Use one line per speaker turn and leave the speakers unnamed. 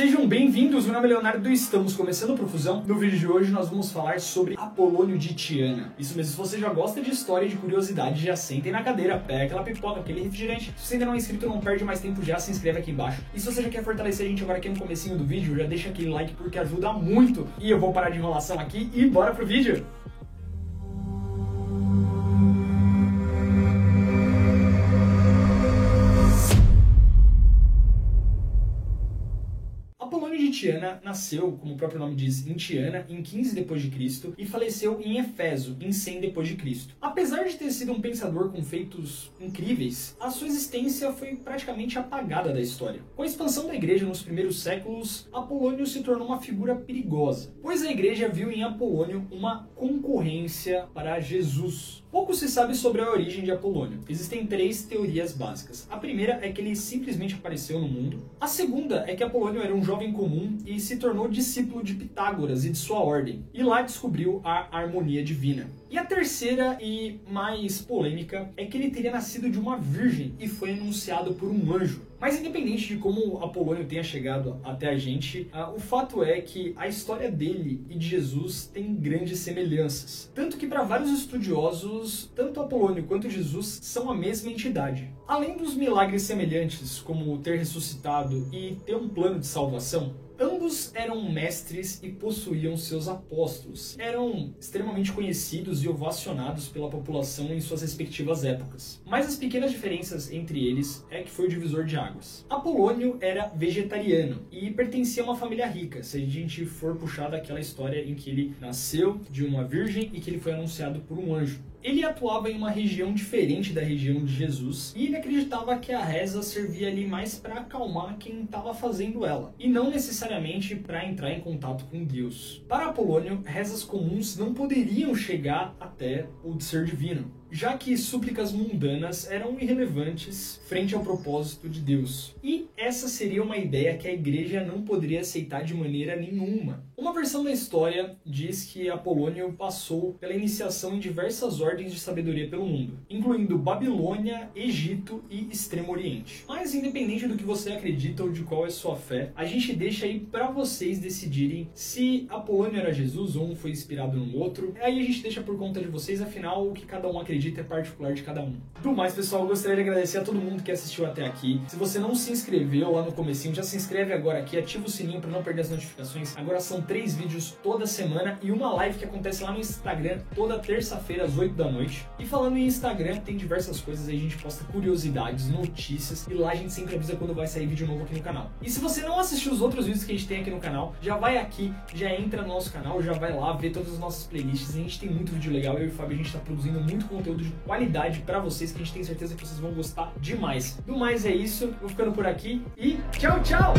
Sejam bem-vindos, meu nome é Leonardo e estamos começando a Profusão. No vídeo de hoje nós vamos falar sobre Apolônio de Tiana. Isso mesmo, se você já gosta de história e de curiosidade, já sentem na cadeira, pega aquela pipoca, aquele refrigerante. Se você ainda não é inscrito, não perde mais tempo, já se inscreve aqui embaixo. E se você já quer fortalecer a gente agora aqui no comecinho do vídeo, já deixa aquele like porque ajuda muito. E eu vou parar de enrolação aqui e bora pro vídeo! Tiana nasceu, como o próprio nome diz, em Tiana em 15 depois de Cristo e faleceu em Efeso em 100 depois de Cristo. Apesar de ter sido um pensador com feitos incríveis, a sua existência foi praticamente apagada da história. Com a expansão da igreja nos primeiros séculos, Apolônio se tornou uma figura perigosa, pois a igreja viu em Apolônio uma concorrência para Jesus. Pouco se sabe sobre a origem de Apolônio. Existem três teorias básicas. A primeira é que ele simplesmente apareceu no mundo. A segunda é que Apolônio era um jovem comum e se tornou discípulo de Pitágoras e de sua ordem. E lá descobriu a harmonia divina. E a terceira e mais polêmica é que ele teria nascido de uma virgem e foi anunciado por um anjo. Mas independente de como Apolônio tenha chegado até a gente, uh, o fato é que a história dele e de Jesus tem grandes semelhanças. Tanto que para vários estudiosos, tanto Apolônio quanto Jesus são a mesma entidade. Além dos milagres semelhantes, como ter ressuscitado e ter um plano de salvação, Eram mestres e possuíam seus apóstolos. Eram extremamente conhecidos e ovacionados pela população em suas respectivas épocas. Mas as pequenas diferenças entre eles é que foi o divisor de águas. Apolônio era vegetariano e pertencia a uma família rica, se a gente for puxar daquela história em que ele nasceu de uma virgem e que ele foi anunciado por um anjo. Ele atuava em uma região diferente da região de Jesus e ele acreditava que a reza servia ali mais para acalmar quem estava fazendo ela e não necessariamente para entrar em contato com Deus. Para Apolônio, rezas comuns não poderiam chegar até o ser divino já que súplicas mundanas eram irrelevantes frente ao propósito de Deus. E essa seria uma ideia que a igreja não poderia aceitar de maneira nenhuma. Uma versão da história diz que Apolônio passou pela iniciação em diversas ordens de sabedoria pelo mundo, incluindo Babilônia, Egito e Extremo Oriente. Mas independente do que você acredita ou de qual é sua fé, a gente deixa aí para vocês decidirem se Apolônio era Jesus ou um foi inspirado no outro. Aí a gente deixa por conta de vocês, afinal o que cada um acredita é particular de cada um. Do mais, pessoal, eu gostaria de agradecer a todo mundo que assistiu até aqui. Se você não se inscreveu lá no comecinho, já se inscreve agora aqui, ativa o sininho para não perder as notificações. Agora são três vídeos toda semana e uma live que acontece lá no Instagram toda terça-feira às 8 da noite. E falando em Instagram, tem diversas coisas aí, a gente posta curiosidades, notícias e lá a gente sempre avisa quando vai sair vídeo novo aqui no canal. E se você não assistiu os outros vídeos que a gente tem aqui no canal, já vai aqui, já entra no nosso canal, já vai lá ver todas as nossas playlists. A gente tem muito vídeo legal, eu e o Fábio a gente está produzindo muito conteúdo de qualidade para vocês que a gente tem certeza que vocês vão gostar demais. Do mais é isso, vou ficando por aqui e tchau, tchau!